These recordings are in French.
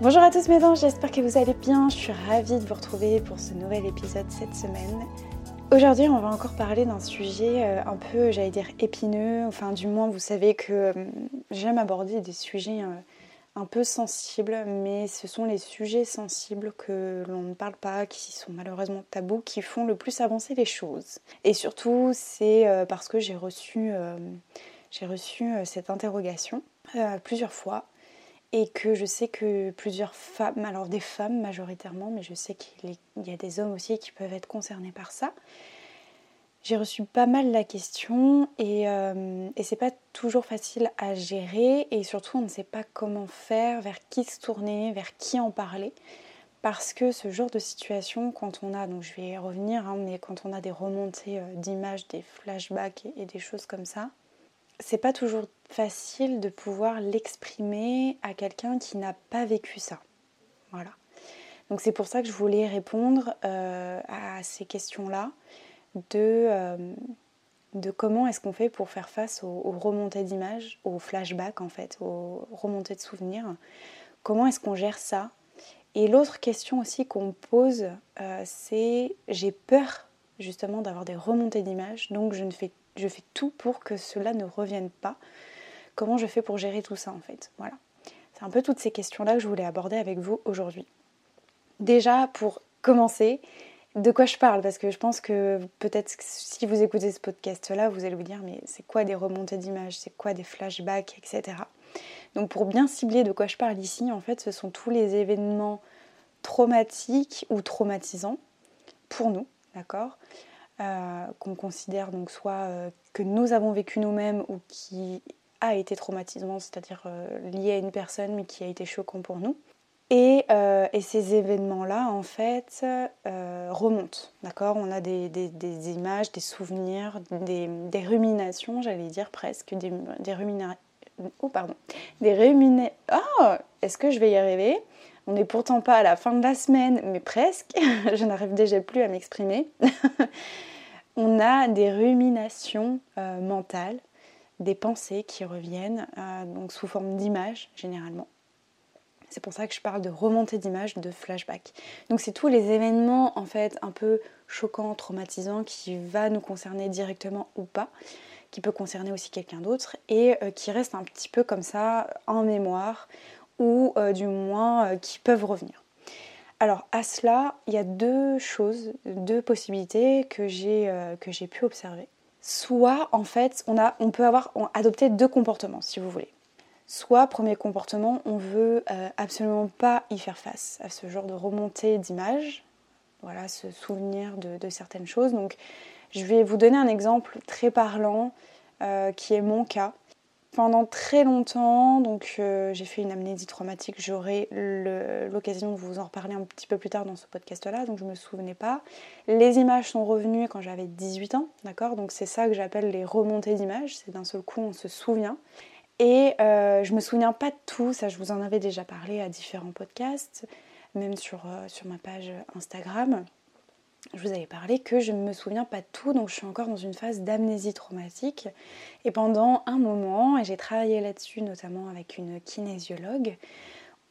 Bonjour à tous mes anges, j'espère que vous allez bien. Je suis ravie de vous retrouver pour ce nouvel épisode cette semaine. Aujourd'hui, on va encore parler d'un sujet euh, un peu, j'allais dire, épineux. Enfin, du moins, vous savez que euh, j'aime aborder des sujets euh, un peu sensibles, mais ce sont les sujets sensibles que l'on ne parle pas, qui sont malheureusement tabous, qui font le plus avancer les choses. Et surtout, c'est parce que j'ai reçu, j'ai reçu cette interrogation plusieurs fois et que je sais que plusieurs femmes, alors des femmes majoritairement, mais je sais qu'il y a des hommes aussi qui peuvent être concernés par ça. J'ai reçu pas mal la question et, euh, et c'est pas toujours facile à gérer et surtout on ne sait pas comment faire, vers qui se tourner, vers qui en parler. Parce que ce genre de situation, quand on a, donc je vais y revenir, hein, mais quand on a des remontées euh, d'images, des flashbacks et des choses comme ça, c'est pas toujours facile de pouvoir l'exprimer à quelqu'un qui n'a pas vécu ça. Voilà. Donc c'est pour ça que je voulais répondre euh, à ces questions-là de, euh, de comment est-ce qu'on fait pour faire face aux, remontées d'images, aux flashbacks en fait, aux remontées de souvenirs. Comment est-ce qu'on gère ça? Et l'autre question aussi qu'on pose, euh, c'est j'ai peur justement d'avoir des remontées d'images, donc je ne fais je fais tout pour que cela ne revienne pas. Comment je fais pour gérer tout ça en fait Voilà. C'est un peu toutes ces questions-là que je voulais aborder avec vous aujourd'hui. Déjà, pour commencer, de quoi je parle? Parce que je pense que peut-être si vous écoutez ce podcast-là, vous allez vous dire mais c'est quoi des remontées d'images? C'est quoi des flashbacks, etc. Donc pour bien cibler de quoi je parle ici, en fait, ce sont tous les événements traumatiques ou traumatisants pour nous, d'accord? Euh, qu'on considère donc soit euh, que nous avons vécu nous-mêmes ou qui a été traumatisant, c'est-à-dire euh, lié à une personne mais qui a été choquant pour nous. Et, ces événements-là, en fait, remontent. D'accord? On a des, images, des souvenirs, des, ruminations, j'allais dire presque, des, ruminations. Oh, pardon. Des ruminations. Oh Est-ce que je vais y arriver? On n'est pourtant pas à la fin de la semaine, mais presque. je n'arrive déjà plus à m'exprimer. on a des ruminations euh, mentales, des pensées qui reviennent, euh, donc sous forme d'images généralement. C'est pour ça que je parle de remontée d'images, de flashback. Donc c'est tous les événements en fait un peu choquants, traumatisants qui va nous concerner directement ou pas, qui peut concerner aussi quelqu'un d'autre et euh, qui restent un petit peu comme ça en mémoire ou du moins qui peuvent revenir. Alors à cela, il y a deux choses, deux possibilités que j'ai euh, pu observer. Soit en fait, on, a, on peut avoir adopté deux comportements si vous voulez. Soit premier comportement, on veut euh, absolument pas y faire face à ce genre de remontée d'image, voilà, ce souvenir de, certaines choses. Donc je vais vous donner un exemple très parlant euh, qui est mon cas pendant très longtemps, donc euh, j'ai fait une amnésie traumatique, j'aurai l'occasion de vous en reparler un petit peu plus tard dans ce podcast-là, donc je ne me souvenais pas. Les images sont revenues quand j'avais 18 ans, d'accord? Donc c'est ça que j'appelle les remontées d'images, c'est d'un seul coup on se souvient. Et euh, je me souviens pas de tout, ça. Je vous en avais déjà parlé à différents podcasts, même sur, euh, sur ma page Instagram je vous avais parlé que je ne me souviens pas de tout, donc je suis encore dans une phase d'amnésie traumatique. Et pendant un moment, et j'ai travaillé là-dessus notamment avec une kinésiologue,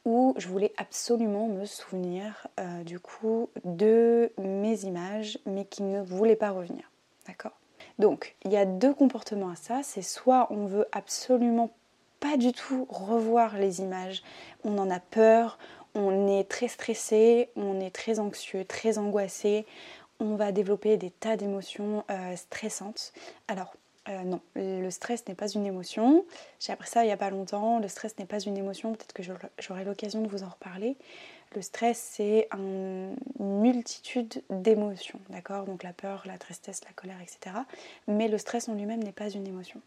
où je voulais absolument me souvenir euh, du coup de mes images, mais qui ne voulaient pas revenir. D'accord? Donc il y a deux comportements à ça, c'est soit on veut absolument pas du tout revoir les images, on en a peur, on est très stressé, on est très anxieux, très angoissé, on va développer des tas d'émotions euh, stressantes. Alors, euh, non, le stress n'est pas une émotion. J'ai appris ça il n'y a pas longtemps. Le stress n'est pas une émotion. Peut-être que j'aurai l'occasion de vous en reparler. Le stress, c'est une multitude d'émotions, d'accord? Donc la peur, la tristesse, la colère, etc. Mais le stress en lui-même n'est pas une émotion.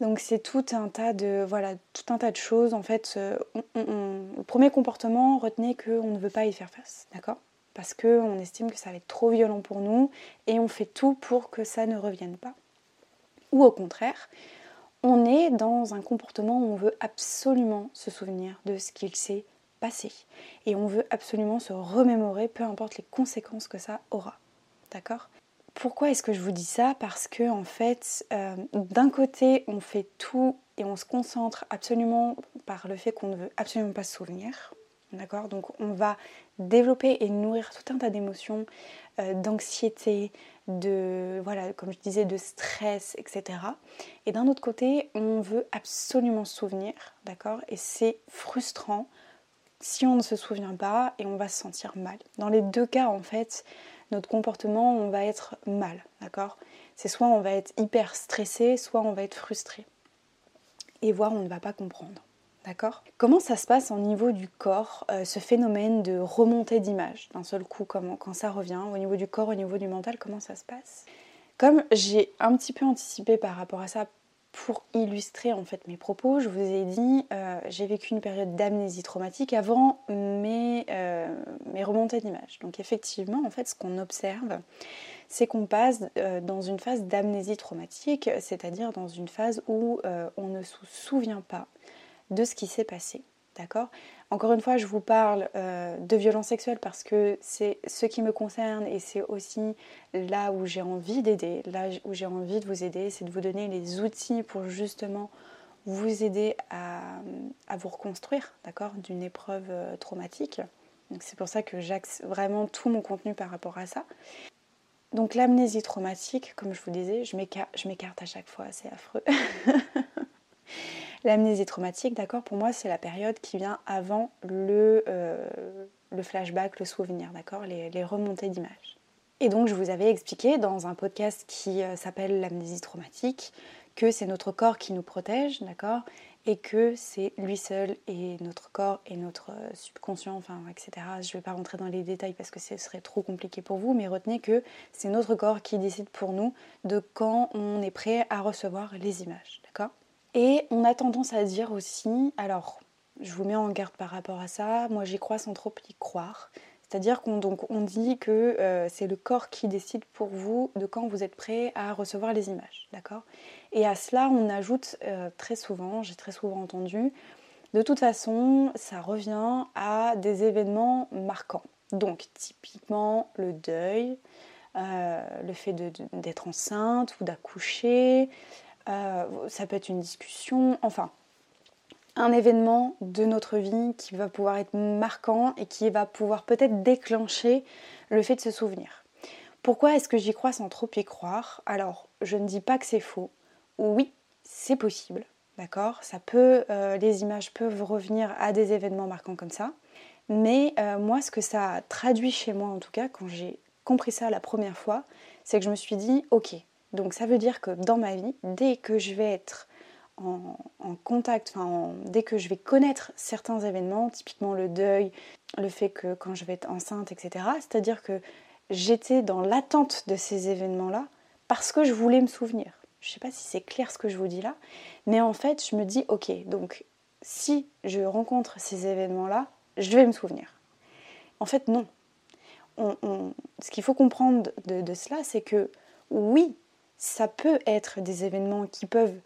Donc c'est tout un tas de voilà tout un tas de choses. En fait, euh, le premier comportement, retenez qu'on ne veut pas y faire face, d'accord? Parce qu'on estime que ça va être trop violent pour nous et on fait tout pour que ça ne revienne pas. Ou au contraire, on est dans un comportement où on veut absolument se souvenir de ce qu'il s'est passé et on veut absolument se remémorer, peu importe les conséquences que ça aura, d'accord? Pourquoi est-ce que je vous dis ça? Parce que en fait, euh, d'un côté, on fait tout et on se concentre absolument par le fait qu'on ne veut absolument pas se souvenir. D'accord? Donc on va développer et nourrir tout un tas d'émotions, euh, d'anxiété, de voilà, comme je disais, de stress, etc. Et d'un autre côté, on veut absolument se souvenir, d'accord? Et c'est frustrant si on ne se souvient pas et on va se sentir mal. Dans les deux cas, en fait, notre comportement, on va être mal, d'accord? C'est soit on va être hyper stressé, soit on va être frustré. Et voire on ne va pas comprendre. D'accord? Comment ça se passe au niveau du corps, euh, ce phénomène de remontée d'image d'un seul coup, comment, quand ça revient, au niveau du corps, au niveau du mental, comment ça se passe? Comme j'ai un petit peu anticipé par rapport à ça pour illustrer en fait mes propos, je vous ai dit, euh, j'ai vécu une période d'amnésie traumatique avant mes, euh, remontées d'image. Donc effectivement, en fait, ce qu'on observe, c'est qu'on passe euh, dans une phase d'amnésie traumatique, c'est-à-dire dans une phase où on ne se souvient pas de ce qui s'est passé. D'accord? Encore une fois, je vous parle euh, de violences sexuelles parce que c'est ce qui me concerne et c'est aussi là où j'ai envie d'aider, là où j'ai envie de vous aider, c'est de vous donner les outils pour justement vous aider à, vous reconstruire, d'accord, d'une épreuve euh, traumatique. c'est pour ça que j'axe vraiment tout mon contenu par rapport à ça. Donc l'amnésie traumatique, comme je vous disais, je m'écarte à chaque fois, c'est affreux. L'amnésie traumatique, d'accord, pour moi, c'est la période qui vient avant le, euh, flashback, le souvenir, d'accord, les, remontées d'images. Et donc, je vous avais expliqué dans un podcast qui euh, s'appelle L'amnésie traumatique que c'est notre corps qui nous protège, d'accord, et que c'est lui seul et notre corps et notre euh, subconscient, enfin, etc. Je ne vais pas rentrer dans les détails parce que ce serait trop compliqué pour vous, mais retenez que c'est notre corps qui décide pour nous de quand on est prêt à recevoir les images, et on a tendance à dire aussi, alors je vous mets en garde par rapport à ça, moi j'y crois sans trop y croire. C'est-à-dire qu'on on dit que euh, c'est le corps qui décide pour vous de quand vous êtes prêt à recevoir les images, d'accord? Et à cela, on ajoute euh, très souvent, j'ai très souvent entendu, de toute façon, ça revient à des événements marquants. Donc typiquement le deuil, euh, le fait d'être enceinte ou d'accoucher, euh, ça peut être une discussion, enfin, un événement de notre vie qui va pouvoir être marquant et qui va pouvoir peut-être déclencher le fait de se souvenir. Pourquoi est-ce que j'y crois sans trop y croire? Alors, je ne dis pas que c'est faux. Oui, c'est possible, d'accord? Ça peut, euh, les images peuvent revenir à des événements marquants comme ça. Mais euh, moi, ce que ça a traduit chez moi, en tout cas, quand j'ai compris ça la première fois, c'est que je me suis dit, ok, donc ça veut dire que dans ma vie, dès que je vais être en, contact, dès que je vais connaître certains événements, typiquement le deuil, le fait que quand je vais être enceinte, etc., c'est-à-dire que j'étais dans l'attente de ces événements-là parce que je voulais me souvenir. Je ne sais pas si c'est clair ce que je vous dis là, mais en fait, je me dis, ok, donc si je rencontre ces événements-là, je vais me souvenir. En fait, non. ce qu'il faut comprendre de cela, c'est que oui, ça peut être des événements qui peuvent,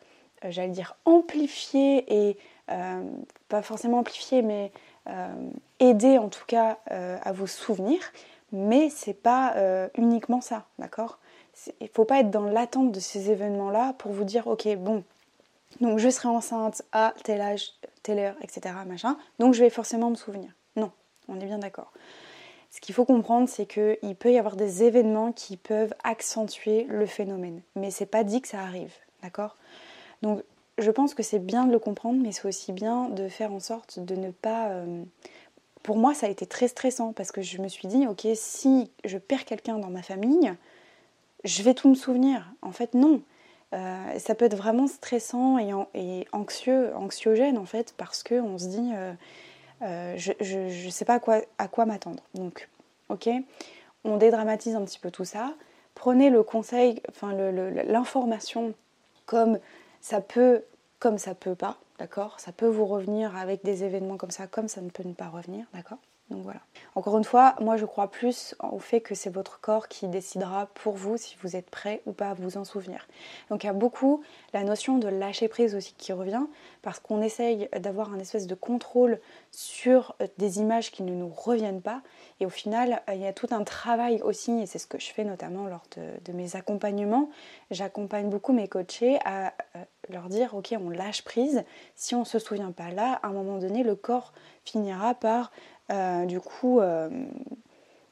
euh, j'allais dire, amplifier et euh, pas forcément amplifier, mais euh, aider en tout cas à vous souvenir. Mais c'est pas uniquement ça, d'accord? Il ne faut pas être dans l'attente de ces événements-là pour vous dire, ok, bon, donc je serai enceinte à tel âge, telle heure, etc. Machin, donc je vais forcément me souvenir. Non, on est bien d'accord. Ce qu'il faut comprendre, c'est qu'il peut y avoir des événements qui peuvent accentuer le phénomène. Mais c'est pas dit que ça arrive, d'accord? Donc je pense que c'est bien de le comprendre, mais c'est aussi bien de faire en sorte de ne pas. Euh, pour moi, ça a été très stressant parce que je me suis dit, ok, si je perds quelqu'un dans ma famille, je vais tout me souvenir. En fait, non. Euh, ça peut être vraiment stressant et, anxieux, anxiogène en fait, parce qu'on se dit, euh, euh, je ne sais pas à quoi, m'attendre. Donc, ok, on dédramatise un petit peu tout ça. Prenez le conseil, enfin l'information comme Ça peut, comme ça peut pas, d'accord? Ça peut vous revenir avec des événements comme ça, comme ça ne peut ne pas revenir, d'accord? Donc voilà. Encore une fois, moi je crois plus au fait que c'est votre corps qui décidera pour vous si vous êtes prêt ou pas à vous en souvenir. Donc il y a beaucoup la notion de lâcher prise aussi qui revient parce qu'on essaye d'avoir un espèce de contrôle sur euh, des images qui ne nous reviennent pas. Et au final, euh, il y a tout un travail aussi, et c'est ce que je fais notamment lors de, mes accompagnements. J'accompagne beaucoup mes coachés à euh, leur dire ok, on lâche prise. Si on ne se souvient pas là, à un moment donné, le corps finira par euh, du coup, euh,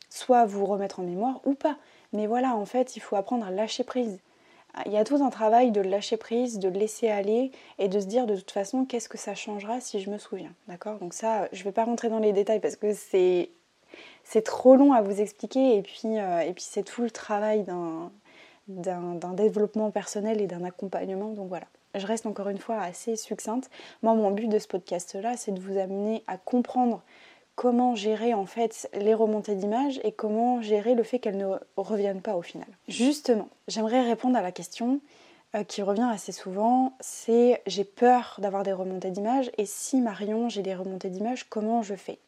soit vous remettre en mémoire ou pas. Mais voilà, en fait, il faut apprendre à lâcher prise. Il y a tout un travail de lâcher prise, de laisser aller et de se dire de toute façon qu'est-ce que ça changera si je me souviens. D'accord? Donc ça, je ne vais pas rentrer dans les détails parce que c'est c'est trop long à vous expliquer et puis, euh, et puis c'est tout le travail d'un, d'un développement personnel et d'un accompagnement. Donc voilà, je reste encore une fois assez succincte. Moi, mon but de ce podcast-là, c'est de vous amener à comprendre comment gérer en fait les remontées d'images et comment gérer le fait qu'elles ne reviennent pas au final. Justement, j'aimerais répondre à la question euh, qui revient assez souvent, c'est j'ai peur d'avoir des remontées d'images et si Marion j'ai des remontées d'images, comment je fais?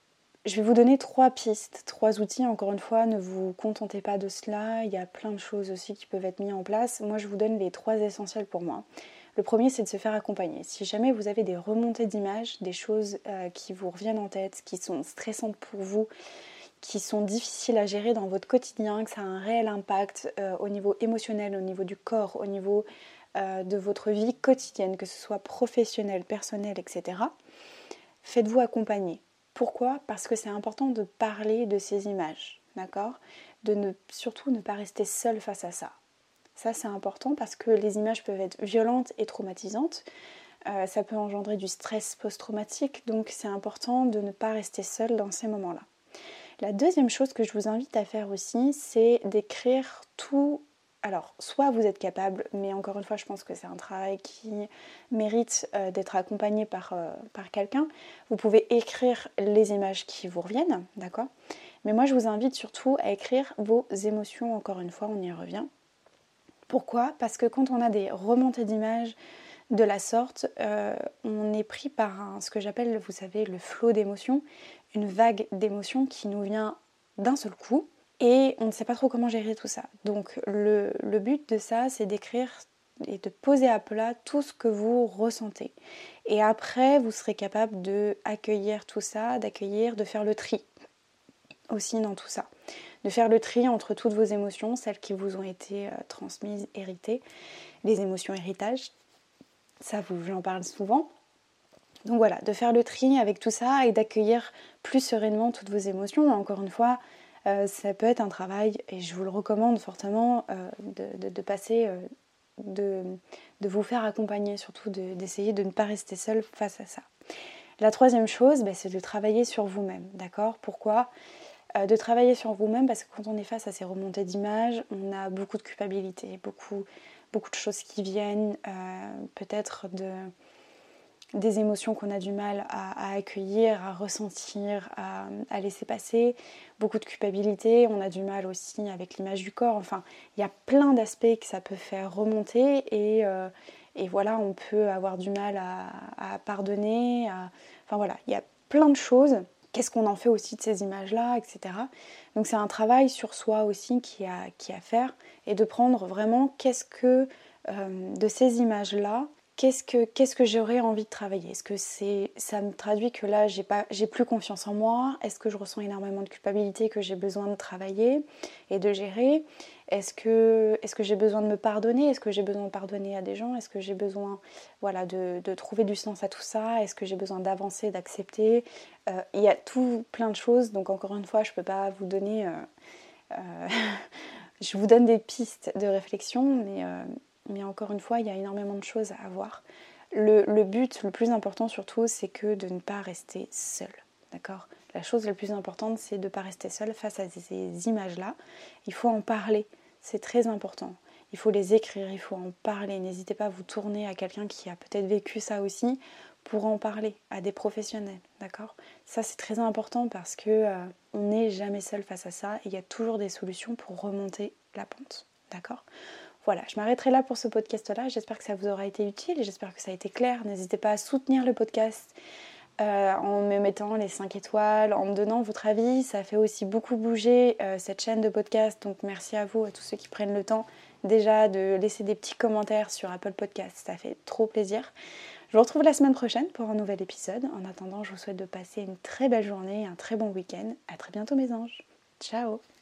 Je vais vous donner trois pistes, trois outils. Encore une fois, ne vous contentez pas de cela. Il y a plein de choses aussi qui peuvent être mises en place. Moi, je vous donne les trois essentiels pour moi. Le premier, c'est de se faire accompagner. Si jamais vous avez des remontées d'images, des choses euh, qui vous reviennent en tête, qui sont stressantes pour vous, qui sont difficiles à gérer dans votre quotidien, que ça a un réel impact euh, au niveau émotionnel, au niveau du corps, au niveau euh, de votre vie quotidienne, que ce soit professionnelle, personnelle, etc., faites-vous accompagner. Pourquoi? Parce que c'est important de parler de ces images, d'accord? De ne surtout ne pas rester seul face à ça. Ça, c'est important parce que les images peuvent être violentes et traumatisantes. Euh, ça peut engendrer du stress post-traumatique, donc c'est important de ne pas rester seul dans ces moments-là. La deuxième chose que je vous invite à faire aussi, c'est d'écrire tout. Alors, soit vous êtes capable, mais encore une fois, je pense que c'est un travail qui mérite euh, d'être accompagné par, euh, par quelqu'un. Vous pouvez écrire les images qui vous reviennent, d'accord? Mais moi, je vous invite surtout à écrire vos émotions, encore une fois, on y revient. Pourquoi? Parce que quand on a des remontées d'images de la sorte, euh, on est pris par ce que j'appelle, vous savez, le flot d'émotions, une vague d'émotions qui nous vient d'un seul coup et on ne sait pas trop comment gérer tout ça. Donc le, le but de ça, c'est d'écrire et de poser à plat tout ce que vous ressentez. Et après, vous serez capable de accueillir tout ça, d'accueillir, de faire le tri aussi dans tout ça de faire le tri entre toutes vos émotions, celles qui vous ont été euh, transmises, héritées, les émotions héritage. Ça, vous, j'en parle souvent. Donc voilà, de faire le tri avec tout ça et d'accueillir plus sereinement toutes vos émotions. Encore une fois, euh, ça peut être un travail, et je vous le recommande fortement, euh, de, passer, de, vous faire accompagner, surtout d'essayer de, ne pas rester seul face à ça. La troisième chose, bah, c'est de travailler sur vous-même, d'accord? Pourquoi? De travailler sur vous-même parce que quand on est face à ces remontées d'images, on a beaucoup de culpabilité, beaucoup, de choses qui viennent, euh, peut-être de, des émotions qu'on a du mal à, accueillir, à ressentir, à, laisser passer, beaucoup de culpabilité, on a du mal aussi avec l'image du corps, enfin il y a plein d'aspects que ça peut faire remonter et, euh, voilà, on peut avoir du mal à, à pardonner, enfin voilà, il y a plein de choses qu'est-ce qu'on en fait aussi de ces images-là, etc. Donc c'est un travail sur soi aussi qui a, qui à faire et de prendre vraiment qu'est-ce que euh, de ces images-là, qu'est-ce que, qu'est-ce que j'aurais envie de travailler? Est-ce que c'est, ça me traduit que là j'ai, pas, j'ai plus confiance en moi? Est-ce que je ressens énormément de culpabilité que j'ai besoin de travailler et de gérer? Est-ce que, est que j'ai besoin de me pardonner? Est-ce que j'ai besoin de pardonner à des gens? Est-ce que j'ai besoin voilà, de, trouver du sens à tout ça? Est-ce que j'ai besoin d'avancer, d'accepter? Euh, Il y a tout plein de choses, donc encore une fois, je ne peux pas vous donner... Euh, euh, je vous donne des pistes de réflexion, mais, mais encore une fois, il y a énormément de choses à voir. Le, but, le plus important surtout, c'est que de ne pas rester seul. D'accord? La chose la plus importante, c'est de ne pas rester seul face à ces images-là. Il faut en parler. C'est très important. Il faut les écrire, il faut en parler. N'hésitez pas à vous tourner à quelqu'un qui a peut-être vécu ça aussi pour en parler à des professionnels, d'accord? Ça c'est très important parce que euh, on n'est jamais seul face à ça et il y a toujours des solutions pour remonter la pente, d'accord? Voilà, je m'arrêterai là pour ce podcast-là. J'espère que ça vous aura été utile et j'espère que ça a été clair. N'hésitez pas à soutenir le podcast euh, en me mettant les 5 étoiles, en me donnant votre avis. Ça fait aussi beaucoup bouger euh, cette chaîne de podcast. Donc merci à vous, à tous ceux qui prennent le temps déjà de laisser des petits commentaires sur Apple Podcast. Ça fait trop plaisir. Je vous retrouve la semaine prochaine pour un nouvel épisode. En attendant, je vous souhaite de passer une très belle journée, un très bon week-end. À très bientôt mes anges. Ciao